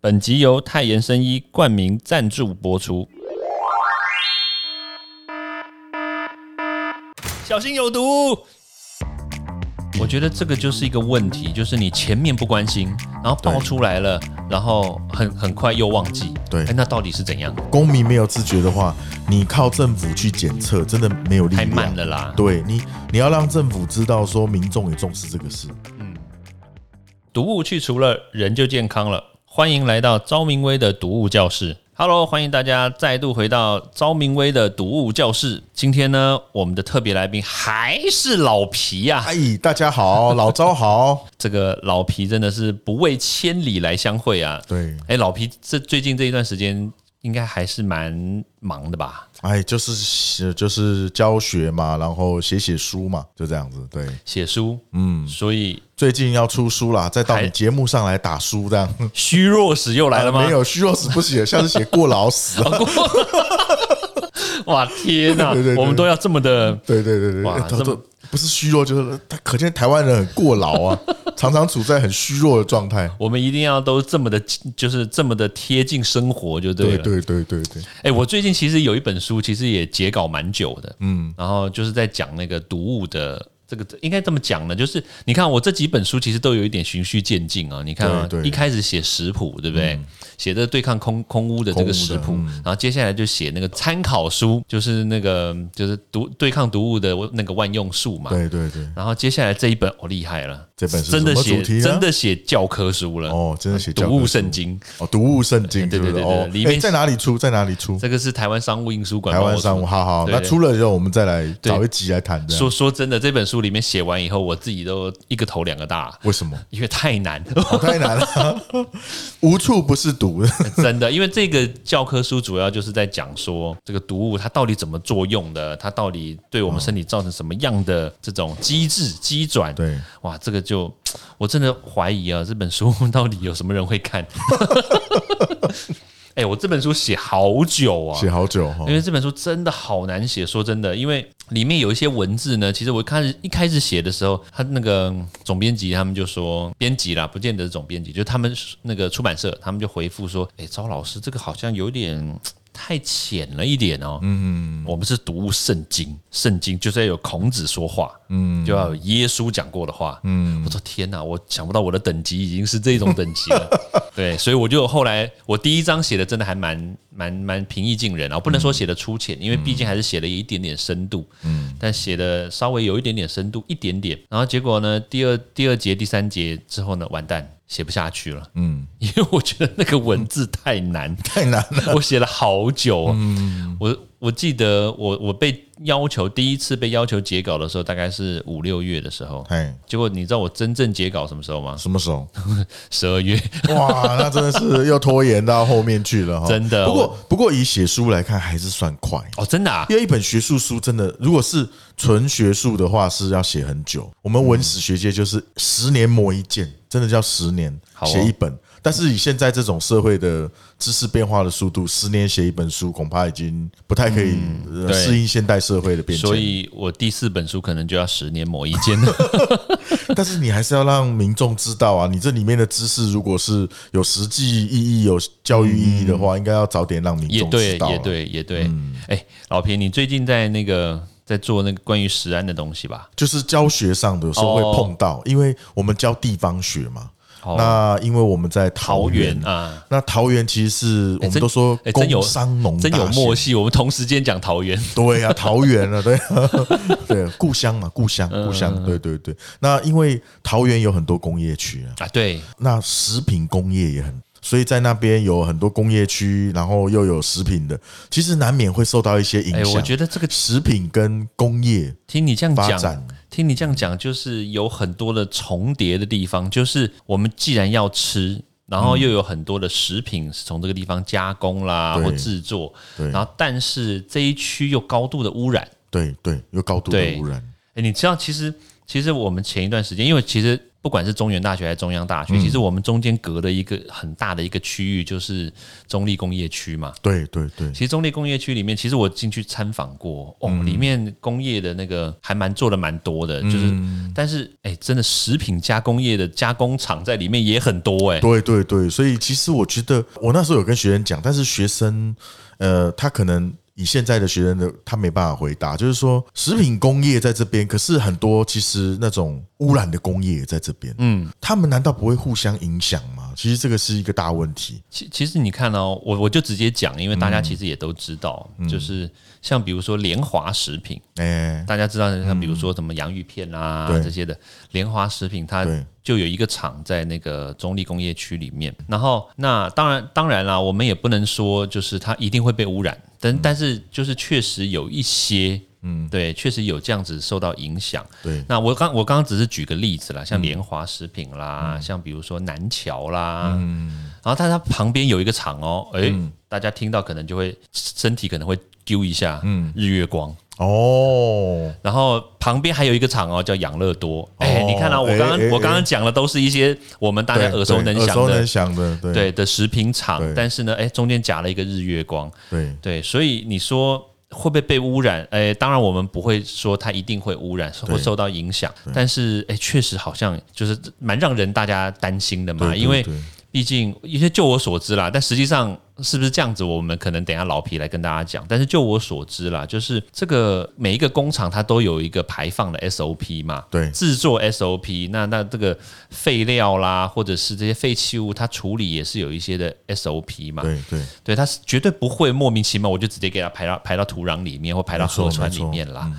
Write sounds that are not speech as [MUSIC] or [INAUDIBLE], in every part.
本集由泰妍生医冠名赞助播出。小心有毒！我觉得这个就是一个问题，就是你前面不关心，然后爆出来了，然后很很快又忘记。对哎，那到底是怎样？公民没有自觉的话，你靠政府去检测，真的没有力太。慢了啦。对你，你要让政府知道说民众也重视这个事。嗯毒物去除了，人就健康了。欢迎来到昭明威的读物教室。Hello，欢迎大家再度回到昭明威的读物教室。今天呢，我们的特别来宾还是老皮呀、哎，大家好，老招好。[LAUGHS] 这个老皮真的是不畏千里来相会啊！对，哎，老皮这最近这一段时间应该还是蛮忙的吧？哎，就是写就是教学嘛，然后写写书嘛，就这样子。对，写书，嗯，所以最近要出书啦，再到你节目上来打书这样。虚弱死又来了吗？没有虚弱死不写，像是写过劳死啊。[LAUGHS] [LAUGHS] 哇，天哪！对对對我们都要这么的对对对对，哇这么都都不是虚弱，就是他可见台湾人很过劳啊，[LAUGHS] 常常处在很虚弱的状态。我们一定要都这么的，就是这么的贴近生活就对了。对对对对对，哎、我最近其实有一本书，其实也截稿蛮久的，嗯，然后就是在讲那个读物的。这个应该这么讲呢，就是你看我这几本书其实都有一点循序渐进啊。你看啊，一开始写食谱，对不对？写的对抗空空屋的这个食谱，然后接下来就写那个参考书，就是那个就是毒对抗毒物的那个万用术嘛。对对对，然后接下来这一本哦厉害了，这本是真的写真的写教科书了哦真的写教科毒物圣经。哦，读物圣经，对对对对里面哎在哪里出？在哪里出？这个是台湾商务印书馆台湾商务，好好，那出了以后我们再来找一集来谈的。说说真的，这本书里面写完以后，我自己都一个头两个大，为什么？因为太难，哦太难了，[LAUGHS] 无处不是毒。真的。因为这个教科书主要就是在讲说这个毒物它到底怎么作用的，它到底对我们身体造成什么样的这种机制机转。对，哇，这个就 [TSK] 我真的怀疑啊，这本书到底有什么人会看？[LAUGHS] 哎、我这本书写好久啊，写好久哈因。为这本书真的好难写，说真的，因为里面有一些文字呢，其实我开始一开始写的时候，他那个总编辑他们就说，编辑啦，不见得是总编辑，就他们那个出版社，他们就回复说，哎，赵老师这个好像有点。太浅了一点哦，嗯，我们是读圣经，圣经就是要有孔子说话，嗯，就要有耶稣讲过的话，嗯，我说天哪，我想不到我的等级已经是这种等级了，[LAUGHS] 对，所以我就后来我第一章写的真的还蛮蛮蛮平易近人啊，我不能说写的粗浅，因为毕竟还是写了一点点深度，嗯，但写的稍微有一点点深度，一点点，然后结果呢，第二第二节、第三节之后呢，完蛋。写不下去了，嗯，因为我觉得那个文字太难，[LAUGHS] 太难了。我写了好久啊。我我记得我我被要求第一次被要求截稿的时候，大概是五六月的时候。哎，结果你知道我真正截稿什么时候吗？什么时候？[LAUGHS] 十二月。哇，那真的是又拖延到后面去了哈。真的不过不过以写书来看，还是算快。哦，真的啊？因为一本学术书真的，如果是纯学术的话，是要写很久。我们文史学界就是十年磨一剑，真的叫十年写一本。但是以现在这种社会的知识变化的速度，十年写一本书，恐怕已经不太可以适应现代社会的变迁。所，以我第四本书可能就要十年磨一剑了。[LAUGHS] 但是你还是要让民众知道啊，你这里面的知识如果是有实际意义、有教育意义的话，应该要早点让民众知，道。啊也，对，也对。哎，老皮，你最近在那个在做那个关于食安的东西吧？就是教学上的有时候会碰到，因为我们教地方学嘛。哦。那因为我们在桃桃园园啊，那桃园其实是我们都说哎真有工商农真有默契。我们同时间讲桃园，对啊，桃园啊，对 [LAUGHS] 对，故乡嘛，故乡，嗯故乡，对对对。那因为桃园有很多工业区啊，啊，对，那食品工业也很，所以在那边有很多工业区，然后又有食品的，其实难免会受到一些影哎，响。我觉得这个食品跟工业听你这样讲听你这样讲，就是有很多的重叠的地方。就是我们既然要吃，然后又有很多的食品是从这个地方加工啦或制作，然后但是这一区又高度的污染。对对，又高度的污染，哎，你知道其实。其实我们前一段时间，因为其实不管是中原大学还是中央大学，嗯。其实我们中间隔了一个很大的一个区域，就是中立工业区嘛。对对对，其实中立工业区里面，其实我进去参访过，哦，嗯。里面工业的那个还蛮做的蛮多的，就是，嗯但是哎，真的食品加工业的加工厂在里面也很多哎，对对对，所以其实我觉得，我那时候有跟学生讲，但是学生，呃，他可能以现在的学生的他没办法回答，就是说食品工业在这边，可是很多其实那种污染的工业也在这边，嗯，他们难道不会互相影响吗？其实这个是一个大问题。其其实你看哦，我我就直接讲，因为嗯大家其实也都知道，就是像比如说联华食品，哎，大家知道像比如说什么洋芋片啊、对。这些的，联华食品它就有一个厂在那个中立工业区里面。然后那当然当然啦，我们也不能说就是它一定会被污染，但、嗯。但是就是确实有一些。嗯，对，确实有这样子受到影响。对。那我刚我刚刚只是举个例子啦，嗯。像联华食品啦，像比如说南桥啦，嗯。然后但它旁边有一个厂哦，诶，嗯大家听到可能就会身体可能会丢一下，嗯日月光。哦，然后旁边还有一个厂哦，叫养乐多。哎、哦你看到、我刚刚、我刚刚讲的都是一些我们大家耳熟能详的耳熟能的，详的，对对的食品厂。但是呢，哎，中间夹了一个日月光，对对，所以你说。会不会被污染？哎，当然我们不会说它一定会污染，会受到影响。但是，哎，确实好像就是蛮让人大家担心的嘛，因为对毕竟一些就我所知啦，但实际上是不是这样子，我们可能等一下老皮来跟大家讲。但是就我所知啦，就是这个每一个工厂它都有一个排放的 SOP 嘛，对制作 SOP，那那这个废料啦，或者是这些废弃物，它处理也是有一些的 SOP 嘛，对对对，它是绝对不会莫名其妙我就直接给它排到排到土壤里面或排到河川里面啦。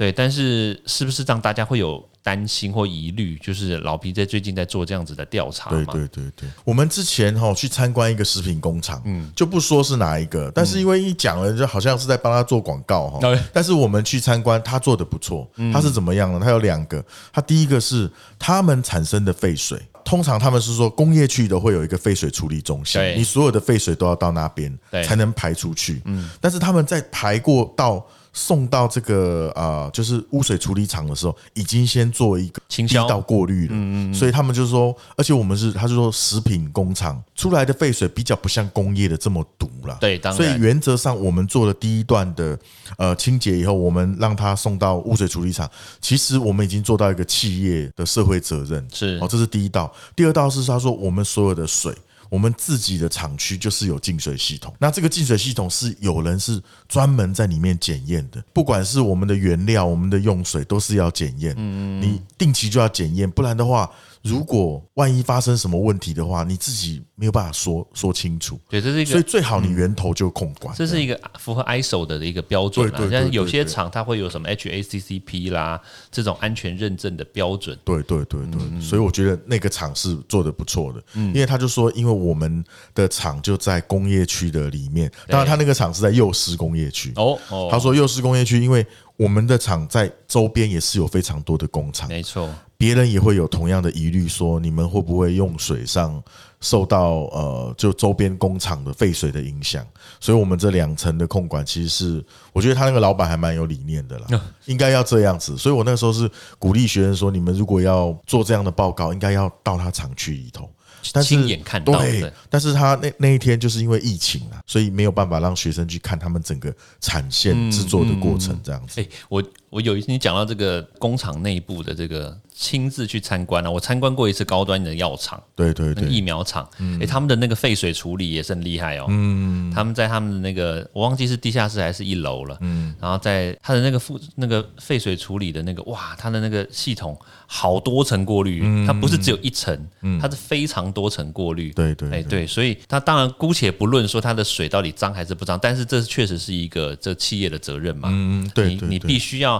对，但是是不是让大家会有担心或疑虑？就是老皮在最近在做这样子的调查对嘛？对对对，我们之前哈去参观一个食品工厂，嗯，就不说是哪一个，但是因为一讲了，就好像是在帮他做广告哈对。但是我们去参观，他做的不错，他是怎么样呢？他有两个，他第一个是他们产生的废水。通常他们是说工业区都会有一个废水处理中心对，你所有的废水都要到那边对才能排出去。嗯，但是他们在排过到送到这个啊、呃就是污水处理厂的时候，已经先做一个清道过滤了。嗯嗯，所以他们就说，而且我们是，他就说食品工厂出来的废水比较不像工业的这么毒啦。对当然所以原则上我们做了第一段的呃清洁以后，我们让它送到污水处理厂，其实我们已经做到一个企业的社会责任。是哦，这是第一道。第二道是他说我们所有的水。我们自己的厂区就是有净水系统，那这个净水系统是有人是专门在里面检验的，不管是我们的原料、我们的用水都是要检验，嗯。你定期就要检验，不然的话，如果万一发生什么问题的话，你自己没有办法说说清楚，对，这是一个所以。最好你源头就控管。这是一个符合 ISO 的一个标准啦，对对对像有些厂它会有什么 HACCP 啦这种安全认证的标准，对对对对，嗯所以我觉得那个厂是做的不错的，因为他就说，因为我们的厂就在工业区的里面，当然他那个厂是在幼师工业区。哦哦，他说幼师工业区，因为我们的厂在周边也是有非常多的工厂，没错，别人也会有同样的疑虑，说你们会不会用水上受到呃就周边工厂的废水的影响？所以我们这两层的控管其实是，我觉得他那个老板还蛮有理念的啦，应该要这样子。所以我那时候是鼓励学生说，你们如果要做这样的报告，应该要到他厂区里头。但是亲眼看到但是他那那一天就是因为疫情啊，所以没有办法让学生去看他们整个产线制作的过程这样子。哎、我我有一次你讲到这个工厂内部的这个亲自去参观啊，我参观过一次高端的药厂，对对那个疫，苗厂，哎、他们的那个废水处理也是很厉害哦。嗯，他们在他们的那个我忘记是地下室还是一楼了。嗯，然后在他的那个负那个废水处理的那个哇，他的那个系统好多层过滤，它不是只有一层，它是非常多层过滤。哎，对对。哎对，所以它当然姑且不论说它的水到底脏还是不脏，但是这确实是一个这企业的责任嘛。嗯，对你你对对。必须要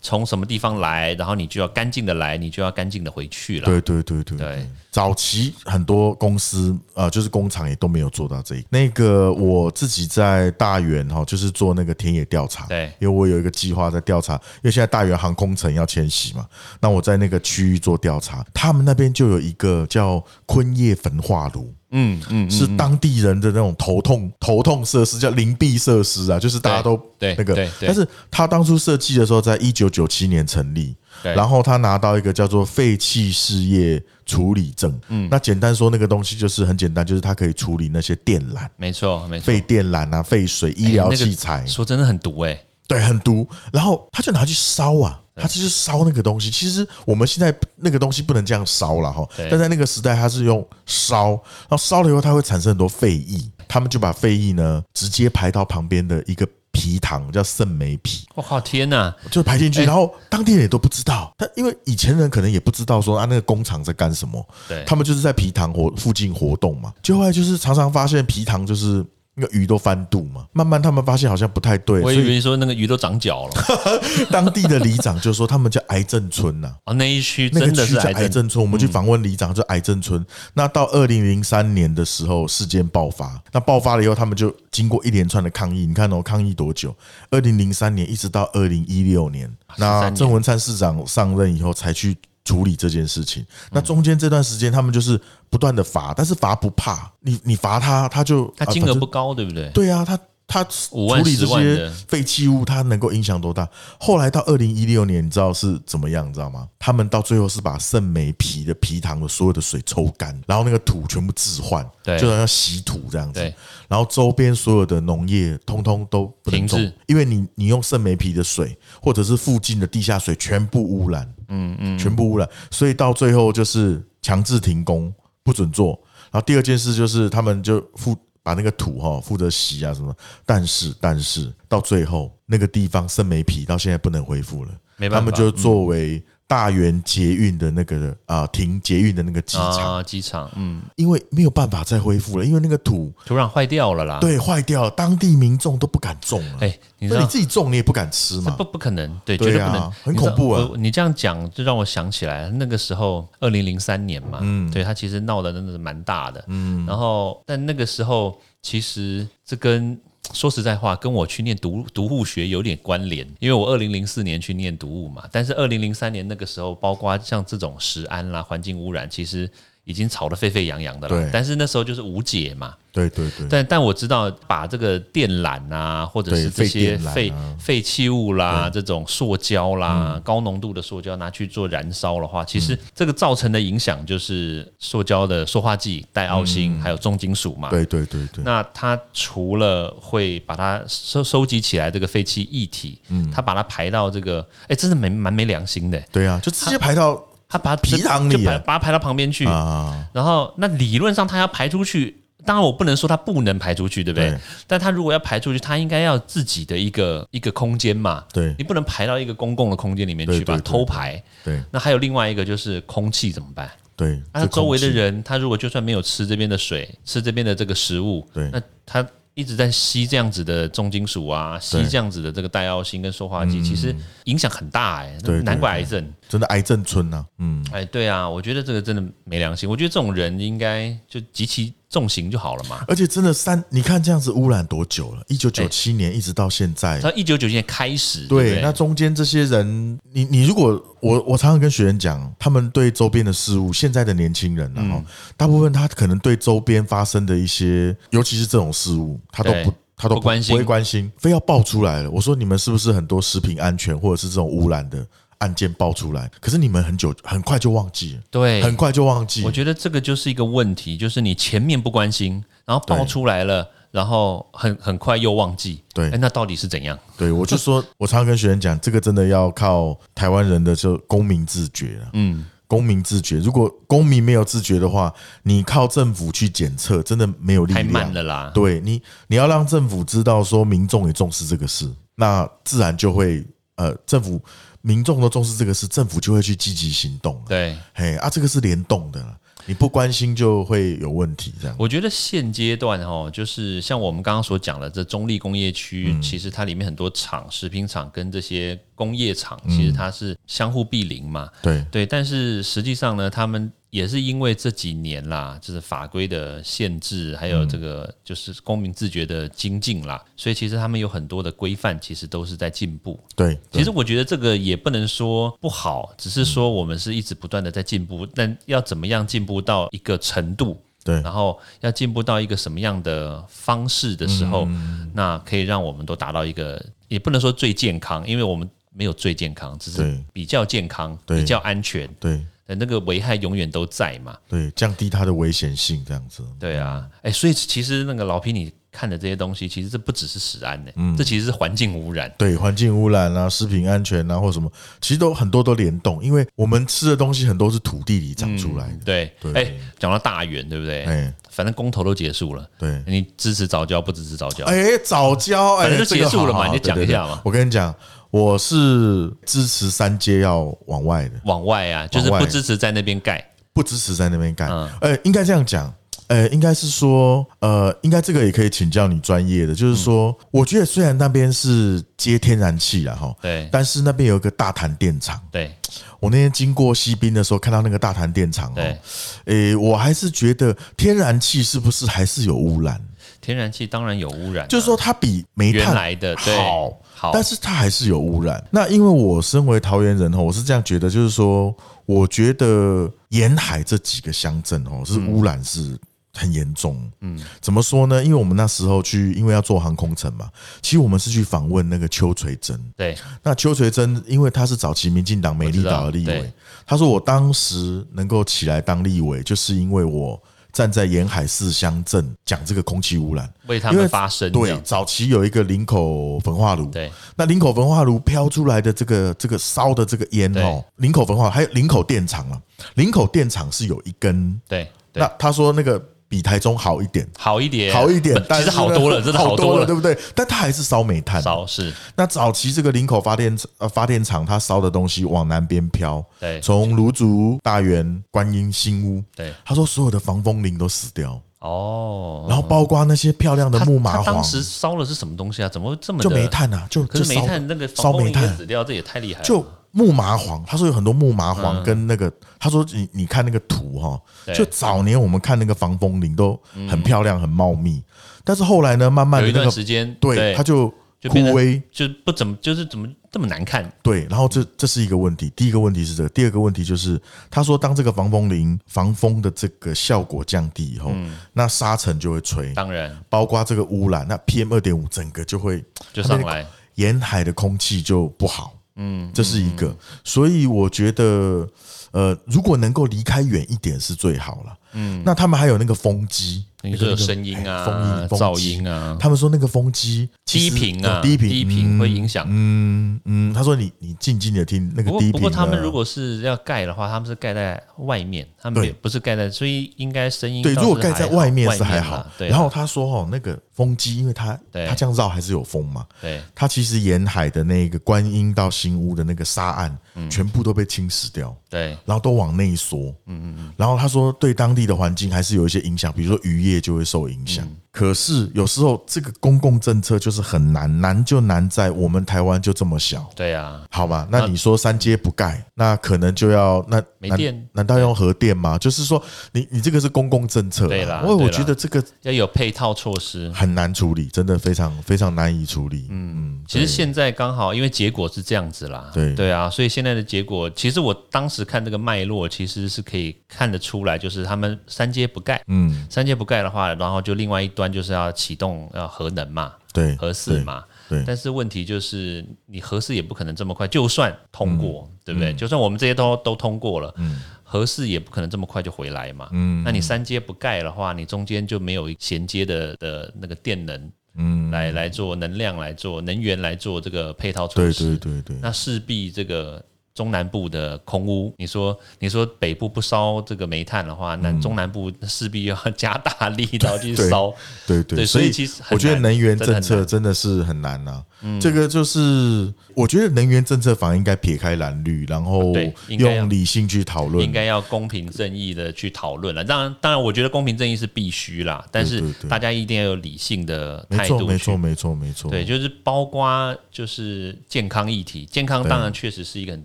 从什么地方来，然后你就要干净的来，你就要干净的回去了。对对对对对早期很多公司呃，就是工厂也都没有做到这一。那个我自己在大园哈，就是做那个田野调查，对因为我有一个计划在调查，因为现在大原航空城要迁徙嘛，那我在那个区域做调查，他们那边就有一个叫昆叶焚化炉。嗯嗯，是当地人的那种头痛头痛设施，叫灵璧设施啊，就是大家都对那个对对。但是他当初设计的时候，在一九九七年成立，对。然后他拿到一个叫做废弃事业处理证。嗯，那简单说，那个东西就是很简单，就是它可以处理那些电缆、没错没错，废电缆啊、废水、医疗那个器材，说真的很毒哎，对，很毒。然后他就拿去烧啊，他就是烧那个东西。其实我们现在那个东西不能这样烧了哈，但在那个时代，它是用烧，然后烧了以后，它会产生很多废液，他们就把废液呢直接排到旁边的一个皮糖，叫圣梅皮。我靠天哪，就排进去，然后当地人也都不知道，但因为以前人可能也不知道说啊那个工厂在干什么，对。他们就是在皮糖活附近活动嘛，就后来就是常常发现皮糖就是那个鱼都翻肚嘛，慢慢他们发现好像不太对，我以为说那个鱼都长脚了 [LAUGHS] 当地的里长就说他们叫癌症村呐、啊，那一区那个真的区叫是癌症，村，我们去访问里长，就癌症村。那到二零零三年的时候，事件爆发。那爆发了以后，他们就经过一连串的抗议。你看哦，抗议多久？二零零三年一直到二零一六年，那年郑文灿市长上任以后才去处理这件事情。那中间这段时间，他们就是不断的罚，但是罚不怕，你你罚他，他就它啊反正金额不高，对不对？对啊，他他处理这些废弃物，它能够影响多大？后来到二零一六年，你知道是怎么样？你知道吗？他们到最后是把圣梅皮的皮糖的所有的水抽干，然后那个土全部置换，对就好像洗土这样子。然后周边所有的农业通通都不能种停滞，因为你你用圣梅皮的水，或者是附近的地下水全部污染，嗯嗯，全部污染，所以到最后就是强制停工，不准做。然后第二件事就是他们就负把那个土哈负责洗啊什么，但是但是到最后那个地方生霉皮到现在不能恢复了，没办法。他们就作为大园捷运的那个啊停捷运的那个机场，啊，机场，嗯，因为没有办法再恢复了，因为那个土土壤坏掉了啦。，对坏掉了，当地民众都不敢种了。哎，你知道那你自己种你也不敢吃嘛。不？不可能，对，对绝对不能。啊，很恐怖啊。我你这样讲，就让我想起来，那个时候二零零三年嘛，嗯，对他其实闹得真的是蛮大的，嗯，然后但那个时候其实这跟说实在话，跟我去念读读物学有点关联，因为我二零零四年去念读物嘛，但是二零零三年那个时候，包括像这种食安啦、环境污染，其实已经吵得沸沸扬扬的了，但是那时候就是无解嘛，对对对，但但我知道，把这个电缆啊，或者是这些对废废废弃物啦，这种塑胶啦，高浓度的塑胶拿去做燃烧的话，其实这个造成的影响就是塑胶的塑化剂、带奥辛，还有重金属嘛。对对对对，那它除了会把它收收集起来这个废弃液体，嗯。它把它排到这个，哎，真的蛮蛮没良心的。对啊，就直接排到它把它皮囊里就把啊把它排到旁边去，啊，然后那理论上他要排出去，当然我不能说他不能排出去，对不对？对。但他如果要排出去，他应该要自己的一个一个空间嘛，对。你不能排到一个公共的空间里面去吧，偷排。对。那还有另外一个就是空气怎么办？对，那这周围的人，他如果就算没有吃这边的水，吃这边的这个食物，对。那他一直在吸这样子的重金属啊，吸这样子的这个带药性跟塑化剂，其实影响很大哎、难怪癌症。真的癌症村呐，嗯，哎，对啊，我觉得这个真的没良心。我觉得这种人应该就极其重刑就好了嘛。而且真的三，你看这样子污染多久了？一九九七年一直到现在，到一九九七年开始，对那中间这些人，你你如果我我常常跟学员讲，他们对周边的事物，现在的年轻人然嗯后大部分他可能对周边发生的一些，尤其是这种事物，他都不。他都不关心不会关心，非要爆出来了。我说你们是不是很多食品安全或者是这种污染的案件爆出来？可是你们很久很快就忘记了，对，很快就忘记我。觉得这个就是一个问题，就是你前面不关心，然后爆出来了，然后很很快又忘记。对哎，那到底是怎样？对，我就说，[LAUGHS] 我常常跟学生讲，这个真的要靠台湾人的就公民自觉了。嗯，公民自觉，如果公民没有自觉的话，你靠政府去检测，真的没有力太量。慢了啦。对你，你要让政府知道说民众也重视这个事，那自然就会呃，政府民众都重视这个事，政府就会去积极行动。对，嘿啊，这个是联动的，你不关心就会有问题。这样，我觉得现阶段哦，就是像我们刚刚所讲的，这中立工业区，嗯其实它里面很多厂、食品厂跟这些工业厂，嗯其实它是相互毗邻嘛。对对，但是实际上呢，他们也是因为这几年啦，就是法规的限制，还有这个就是公民自觉的精进啦，所以其实他们有很多的规范，其实都是在进步。对，其实我觉得这个也不能说不好，只是说我们是一直不断的在进步，但要怎么样进步到一个程度，对。然后要进步到一个什么样的方式的时候，嗯。那可以让我们都达到一个，也不能说最健康，因为我们。没有最健康，只是比较健康、对。比较安全，对那个危害永远都在嘛。对，降低它的危险性，这样子。对啊，哎，所以其实那个老皮你看的这些东西，其实这不只是食安呢，嗯这其实是环境污染。对环境污染啊、食品安全啊，或什么，其实都很多都联动，因为我们吃的东西很多是土地里长出来的。对，对哎，讲到大园，对不对？哎反正公投都结束了，对，你支持早教不支持早教？哎，早教，哎，反正就这个结束了嘛好好你就讲一下嘛我跟你讲，我是支持三阶要往外的，往外啊，就是不支持在那边盖。不支持在那边盖。嗯呃，应该这样讲。呃，应该是说，呃，应该这个也可以请教你专业的，就是说，我觉得虽然那边是接天然气了哈，对但是那边有一个大潭电厂。对我那天经过西滨的时候，看到那个大潭电厂哦对，诶，我还是觉得天然气是不是还是有污染？天然气当然有污染啊，就是说它比煤炭原来的对好，好但是它还是有污染。那因为我身为桃园人哦，我是这样觉得，就是说，我觉得沿海这几个乡镇哦，是污染是。很严重，嗯，怎么说呢？因为我们那时候去，因为要做航空城嘛，其实我们是去访问那个邱垂珍。对那邱垂珍，因为他是早期民进党美丽岛的立委我知道对，他说我当时能够起来当立委，就是因为我站在沿海四乡镇讲这个空气污染，为他们发声对，早期有一个林口焚化炉，对。那林口焚化炉飘出来的这个这个烧的这个烟哦，林口焚化还有林口电厂啊，林口电厂是有一根，对对。那，他说那个比台中好一点。好一点，好一点，但是好多了，真的好多了，对不对？但它还是烧煤炭。烧是，那早期这个林口发电呃发电厂，它烧的东西往南边飘，对从芦竹、大园、观音、新屋，对他说所有的防风林都死掉，哦。然后包括那些漂亮的木麻黄他当，时烧了是什么东西啊？怎么会这么就煤炭啊，就可是就烧煤炭那个烧煤炭，死掉，这也太厉害了。就木麻黄，他说有很多木麻嗯。黄跟那个，他说你你看那个图哈，对。就早年我们看那个防风林都很漂亮很茂密，但是后来呢，慢慢有一段的那个时间，对它就枯萎，就不怎么，就是怎么这么难看？对，然后这这是一个问题。第一个问题是这个，第二个问题就是他说，当这个防风林防风的这个效果降低以后，嗯。那沙尘就会吹，当然。包括这个污染，那 PM 二点五整个就会就上来，沿海的空气就不好。嗯，这是一个，所以我觉得，呃，如果能够离开远一点是最好了。嗯，那他们还有那个风机，你说有那个声音哎啊、噪音啊、他们说那个风机低实频啊、哦低频，低频会影响。嗯嗯，他说你你静静的听那个低频不过他们如果是要盖的话，他们是盖在外面，他们也不是盖在，所以应该声音对，如果盖在外面是还好。对，然后他说哦，那个风机，因为它对它这样绕还是有风嘛，对。它其实沿海的那个观音到新屋的那个沙岸，嗯全部都被侵蚀掉。对然后都往内缩，嗯嗯嗯。然后他说，对当地的环境还是有一些影响，比如说渔业就会受影响。嗯可是有时候这个公共政策就是很难，难就难在我们台湾就这么小，对啊，好吧？那你说三阶不盖，那可能就要那没电。难道用核电吗？就是说，你你这个是公共政策啊，对啦因为我觉得这个要有配套措施。很难处理，真的非常非常难以处理。嗯嗯，其实现在刚好，因为结果是这样子啦，对。对啊，所以现在的结果，其实我当时看这个脉络，其实是可以看得出来，就是他们三阶不盖，嗯，三阶不盖的话，然后就另外一端就是要启动要核能嘛，对，核四嘛，对但是问题就是你核四也不可能这么快，就算通过，对不对？就算我们这些都都通过了，嗯核四也不可能这么快就回来嘛。嗯那你三阶不盖的话，你中间就没有衔接的的那个电能，嗯，来来做能量来做能源来做这个配套措对，对对对，那势必这个。中南部的空屋，你说你说北部不烧这个煤炭的话，那中南部势必要加大力道去 [LAUGHS] 烧，对对，对所以其实我觉得能源政策真的是很难呐、这个就是我觉得能源政策反而应该撇开蓝绿，然后用理性去讨论。应该要公平正义的去讨论了。当然，当然，我觉得公平正义是必须啦，但是大家一定要有理性的，态度去没错，没错，没错。对，就是包括就是健康议题，健康当然确实是一个很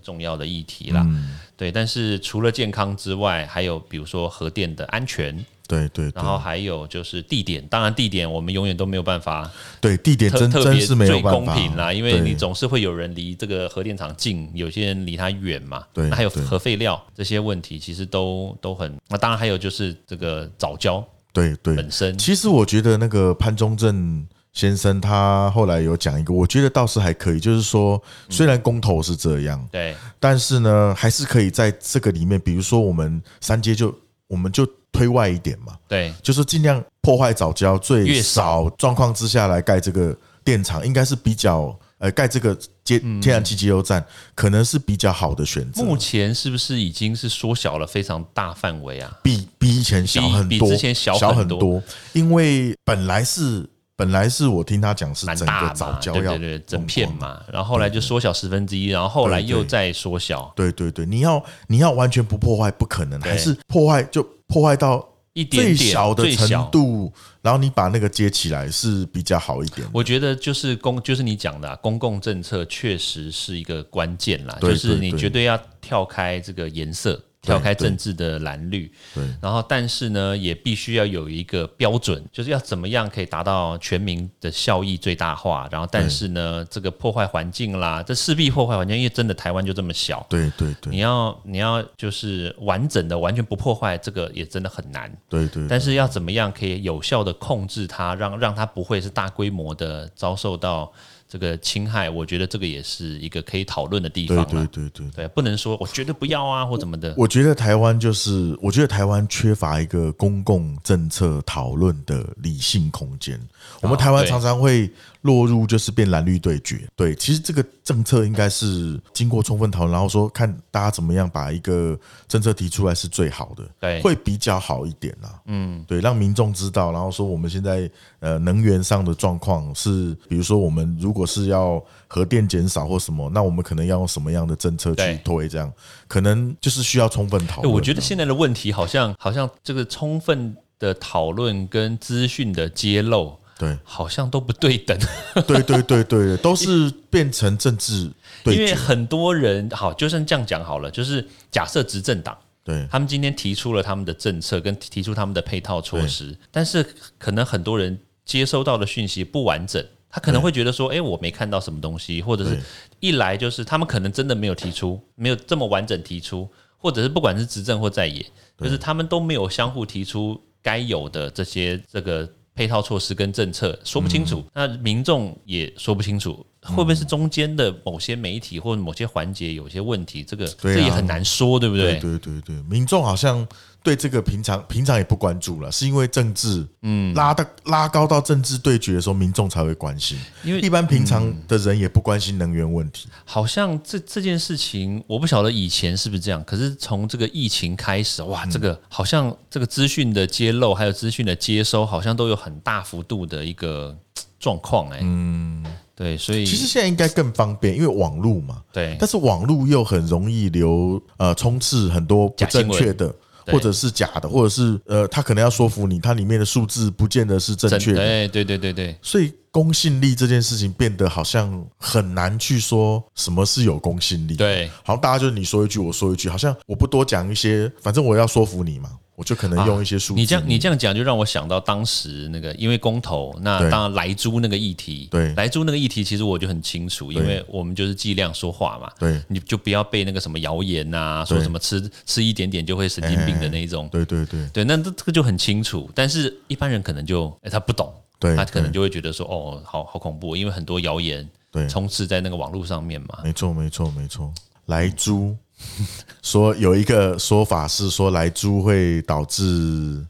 重要的议题啦。嗯对，但是除了健康之外，还有比如说核电的安全，对对对然后还有就是地点。当然，地点我们永远都没有办法对，地点真特特别真是没有最办法公平啦，因为你总是会有人离这个核电厂近，有些人离它远嘛。对那还有核废料这些问题，其实都都很。那当然还有就是这个早教对对本身，其实我觉得那个潘中正先生他后来有讲一个，我觉得倒是还可以，就是说虽然公投是这样，对。但是呢，还是可以在这个里面，比如说我们三阶就我们就推外一点嘛，对。就是尽量破坏早教最越少状况之下来盖这个电厂，应该是比较呃盖这个接天然气接油站，可能是比较好的选择。目前是不是已经是缩小了非常大范围啊？比比以前小很多，比比之前小很多，因为本来是本来是我听他讲是整个早教要对对对，整片嘛，然后后来就缩小十分之一，然后后来又再缩小对对对，你要你要完全不破坏不可能，还是破坏就破坏到一点点小的程。度，然后你把那个接起来是比较好一点。我觉得就是公，就是你讲的、啊、公共政策，确实是一个关键啦。就是你绝对要跳开这个颜色，跳开政治的蓝绿。对然后，但是呢，也必须要有一个标准，就是要怎么样可以达到全民的效益最大化。然后，但是呢，这个破坏环境啦，这势必破坏环境，因为真的台湾就这么小。对对对你要你要就是完整的完全不破坏，这个也真的很难。对对，但是要怎么样可以有效的控制它，让让它不会是大规模的遭受到这个侵害？我觉得这个也是一个可以讨论的地方对。对对对。对，不能说我绝对不要啊，或怎么的。我觉得台湾就是，我觉得台湾缺乏一个公共政策讨论的理性空间。我们台湾常常会落入就是变蓝绿对决。对，其实这个政策应该是经过充分讨论，然后说看大家怎么样把一个政策提出来是最好的，对会比较好一点啦。嗯，对，让民众知道，然后说我们现在呃能源上的状况是，比如说我们如果是要核电减少或什么，那我们可能要用什么样的政策去推？这样可能就是需要充分讨论。哎我觉得现在的问题好像好像这个充分的讨论跟资讯的揭露，对好像都不对等。[LAUGHS] 对对对对，都是变成政治对。因为很多人好，就算这样讲好了，就是假设执政党。对他们今天提出了他们的政策，跟提出他们的配套措施，但是可能很多人接收到的讯息不完整，他可能会觉得说，哎，我没看到什么东西，或者是一来就是他们可能真的没有提出，没有这么完整提出，或者是不管是执政或在野，就是他们都没有相互提出该有的这些这个配套措施跟政策，说不清楚，那民众也说不清楚。会不会是中间的某些媒体或者某些环节有些问题？这个、啊这也很难说，对不对对对对，民众好像对这个平常平常也不关注了，是因为政治嗯拉到拉高到政治对决的时候，民众才会关心。因为一般平常的人也不关心能源问题。好像这这件事情，我不晓得以前是不是这样。可是从这个疫情开始，嗯哇，这个好像这个资讯的揭露，还有资讯的接收，好像都有很大幅度的一个状况。哎，嗯，对，所以其实现在应该更方便，因为网络嘛。对但是网络又很容易流呃充斥很多不正确的。或者是假的，或者是呃，他可能要说服你，它里面的数字不见得是正确的，哎，对对对对，所以公信力这件事情变得好像很难去说什么是有公信力。对，好像大家就是你说一句我说一句，好像我不多讲一些，反正我要说服你嘛，我就可能用一些数字。啊你这样你这样讲，就让我想到当时那个因为公投，那当然莱猪那个议题，对莱猪那个议题，其实我就很清楚，因为我们就是剂量说话嘛，对你就不要被那个什么谣言呐、说什么吃吃一点点就会神经病的那一种。对对对对，那这这个就很清楚，但是一般人可能就哎、他不懂，对，他可能就会觉得说哦，好好恐怖，因为很多谣言对，充斥在那个网络上面嘛。没错没错没错。莱猪 [LAUGHS] 说有一个说法是说来猪会导致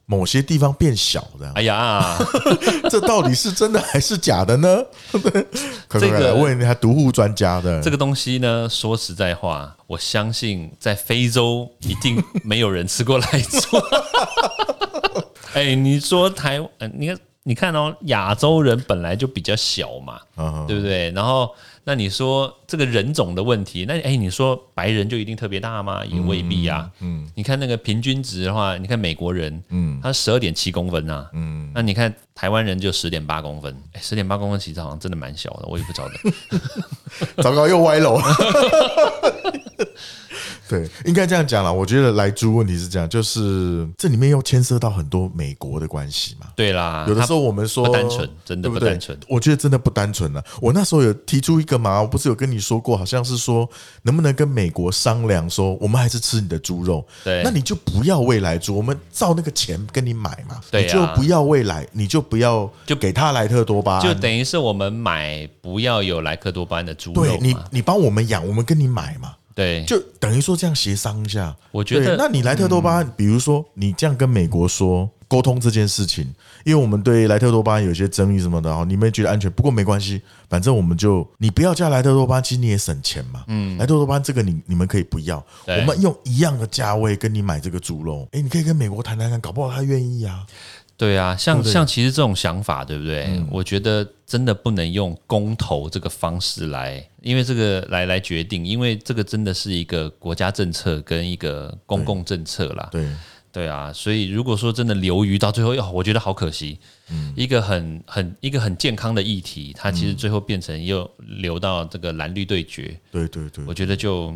某些地方变小，这样，哎呀，[LAUGHS] 这到底是真的还是假的呢？快快这个问一下毒护专家的。这个东西呢，说实在话，我相信在非洲一定没有人吃过来猪。[LAUGHS] 哎，你说台，呃你看，你看哦，亚洲人本来就比较小嘛，嗯对不对？然后，那你说这个人种的问题，那哎，你说白人就一定特别大吗？也未必啊。嗯，你看那个平均值的话，你看美国人，嗯，他十二点七公分啊，嗯，那你看台湾人就十点八公分，哎，十点八公分其实好像真的蛮小的，我也不晓得。[LAUGHS] 糟糕，又歪楼了。对，应该这样讲了。我觉得来猪问题是这样，就是这里面又牵涉到很多美国的关系嘛。对啦，有的时候我们说不单纯，真的不单纯。我觉得真的不单纯了。我那时候有提出一个嘛，我不是有跟你说过，好像是说能不能跟美国商量说，我们还是吃你的猪肉，对那你就不要未来猪，我们照那个钱跟你买嘛，对啊你就不要未来，你就不要就给他莱特多巴胺，就等于是我们买不要有莱克多巴胺的猪肉对你，你帮我们养，我们跟你买嘛。对，就等于说这样协商一下。我觉得那你莱特多巴胺，比如说你这样跟美国说沟通这件事情，因为我们对莱特多巴胺有一些争议什么的哦，你们觉得安全，不过没关系，反正我们就你不要加莱特多巴胺，其实你也省钱嘛。嗯，莱特多巴胺这个你你们可以不要，我们用一样的价位跟你买这个猪肉，哎，你可以跟美国谈谈看，搞不好他愿意啊。对啊，像像其实这种想法，对不对？我觉得真的不能用公投这个方式来，因为这个来来决定，因为这个真的是一个国家政策跟一个公共政策啦。对，对啊，所以如果说真的流于到最后，哦，我觉得好可惜。一个很很一个很健康的议题，它其实最后变成又流到这个蓝绿对决，对对对。我觉得就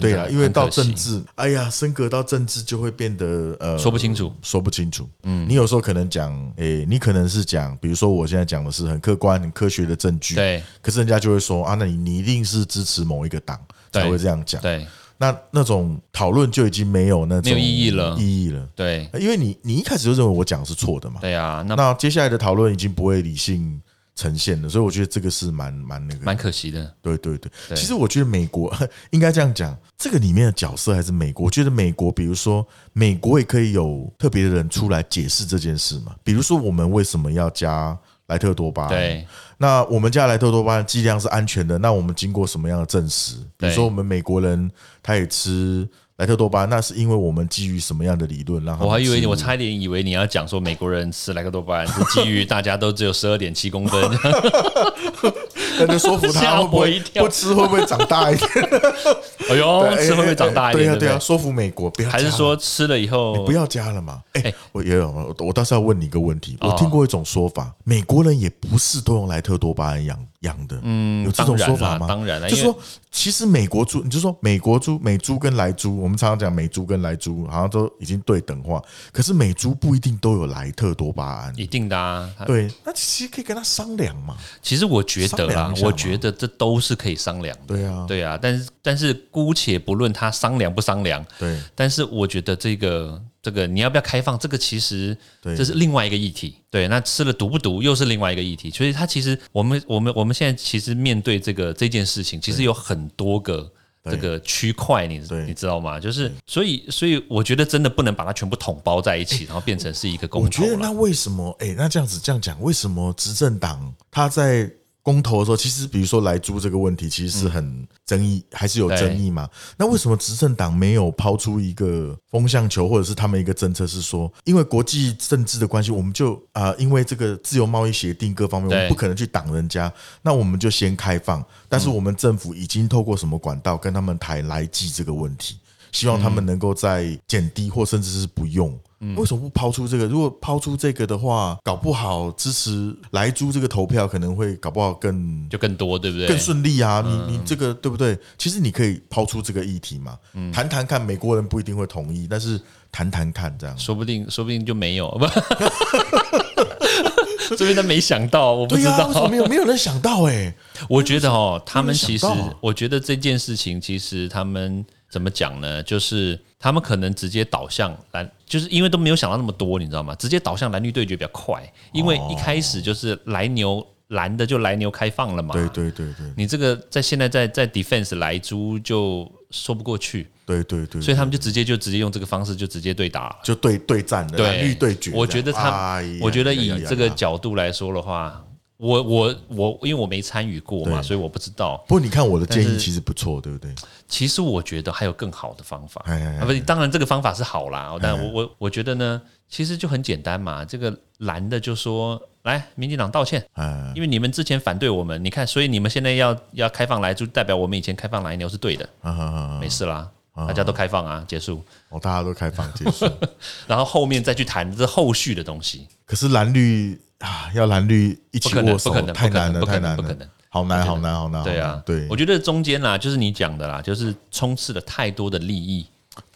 对啊，因为到政治，哎呀，升格到政治就会变得呃说不清楚，说不清楚。嗯，你有时候可能讲，诶，你可能是讲，比如说我现在讲的是很客观、很科学的证据，对。可是人家就会说啊，那你你一定是支持某一个党才会这样讲。对。那那种讨论就已经没有那种没有意义了。意义了，对。因为你你一开始就认为我讲的是错的嘛。对啊，那那接下来的讨论已经不会理性呈现的，所以我觉得这个是蛮蛮那个蛮可惜的。对对对，对其实我觉得美国 [LAUGHS] 应该这样讲，这个里面的角色还是美国。我觉得美国，比如说美国也可以有特别的人出来解释这件事嘛。比如说我们为什么要加莱特多巴胺？对那我们加莱特多巴胺剂量是安全的，那我们经过什么样的证实？比如对说我们美国人他也吃莱特多巴胺，那是因为我们基于什么样的理论让他们我还以为你，我差一点以为你要讲说美国人吃莱克多巴胺是基于大家都只有十二点七公分，[LAUGHS] 那就说服他 [LAUGHS] 吓会不会一跳不吃会不会长大一点？[LAUGHS] 哎呦，吃会不会长大一点？对呀对呀，对不对？说服美国不要，还是说吃了以后你不要加了嘛？哎、哎我也有，我我倒是要问你一个问题。哦我听过一种说法，美国人也不是都用莱特多巴胺养养的，嗯，有这种说法吗？当然啦当然啦因为就说其实美国猪，你就说美国猪、美猪跟莱猪，我们常常讲美猪跟莱猪好像都已经对等化，可是美猪不一定都有莱特多巴胺。一定的啊。它对，那其实可以跟他商量嘛。其实我觉得啦商量一，下嘛我觉得这都是可以商量的。对啊，对啊，但是但是姑且不论他商量不商量，对但是我觉得这个这个你要不要开放，这个其实对这是另外一个议题。对，那吃了毒不毒又是另外一个议题。所以它其实我们我们我们现在其实面对这个这件事情，其实有很多个。这个区块你你知道吗？就是所以所以我觉得真的不能把它全部统包在一起，然后变成是一个我觉得那了。为什么？哎、那这样子这样讲，为什么执政党他在公投的时候，其实比如说来租这个问题，其实是很争议，还是有争议嘛？那为什么执政党没有抛出一个风向球，或者是他们一个政策是说，因为国际政治的关系，我们就啊、因为这个自由贸易协定各方面，我们不可能去挡人家，那我们就先开放。但是我们政府已经透过什么管道跟他们谈来记这个问题，希望他们能够在减低或甚至是不用。为什么不抛出这个？如果抛出这个的话，搞不好支持莱猪这个投票可能会搞不好更就更多，对不对？更顺利啊！你你这个对不对？其实你可以抛出这个议题嘛，谈谈看。美国人不一定会同意，但是谈谈看这样。说不定，说不定就没有，不，[LAUGHS] 说不定他没想到，我不知道。没有没有人想到哎、我觉得哦，他们其实啊，我觉得这件事情其实他们怎么讲呢？就是他们可能直接导向蓝，就是因为都没有想到那么多，你知道吗？直接导向蓝绿对决比较快，因为一开始就是来牛蓝的就来牛开放了嘛。对对对对你这个在现在在在 defense 来猪就说不过去，对对对，所以他们就直接就直接用这个方式就直接对打了。就对对战的蓝绿对决。我觉得他，我觉得以这个角度来说的话，我我我，因为我没参与过嘛，对所以我不知道。不过你看我的建但是议其实不错，对不对？其实我觉得还有更好的方法，哎哎哎啊，不是，当然这个方法是好啦，但我我我觉得呢，其实就很简单嘛。这个蓝的就说，来，民进党道歉，哎，因为你们之前反对我们，你看，所以你们现在要要开放来，就代表我们以前开放来牛是对的，啊啊啊啊没事啦，大家都开放啊，结束。哦，大家都开放结束。[LAUGHS] 然后后面再去谈这后续的东西，可是蓝绿啊，要蓝绿一起握手不可能，，太难了，太难了不可能。。好难，好难，好难。对啊对我觉得中间啦，就是你讲的啦，就是充斥了太多的利益，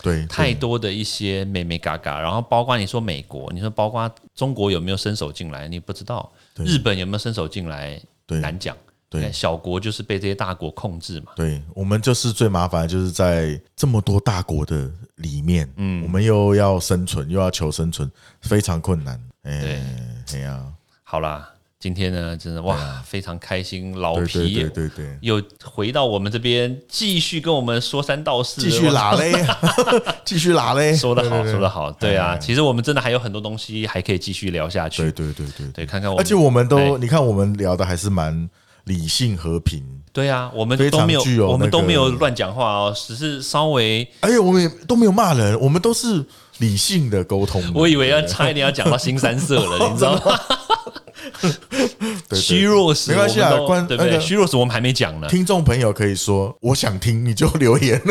对，太多的一些美美嘎嘎，然后包括你说美国，你说包括中国有没有伸手进来，你不知道，日本有没有伸手进来，对难讲。对小国就是被这些大国控制嘛，对我们就是最麻烦，就是在这么多大国的里面，嗯，我们又要生存，又要求生存，非常困难。哎，哎呀，好啦，今天呢，真的哇，非常开心，老皮对对对，又回到我们这边，继续跟我们说三道四，继续拉嘞，[LAUGHS] 继续拉嘞，说的好，说的好，对啊，哎其实我们真的还有很多东西还可以继续聊下去，对对对对对，看看我们，而且我们哎。都，你看我们聊的还是蛮理性和平，对啊，我们都没有我们都没有乱讲话哦，只是稍微，而且我们也都没有骂人，我们都是理性的沟通的。我以为要差一点要讲到新三色了，[LAUGHS] 你知道吗？虚弱时没关系啊我们都关对不对？个虚弱时我们还没讲呢，听众朋友可以说，我想听你就留言。[LAUGHS]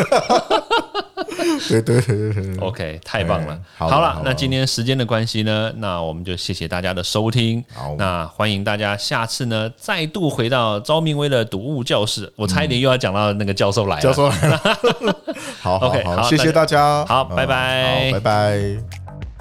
对对对对对，OK，太棒了哎。好好了了好，了那今天时间的关系呢，那我们就谢谢大家的收听好。那欢迎大家下次呢再度回到昭明威的读物教室。我差一点又要讲到那个教授来了。教授来了，[LAUGHS] 好好 OK，好，好谢谢大家，好嗯拜拜好拜拜。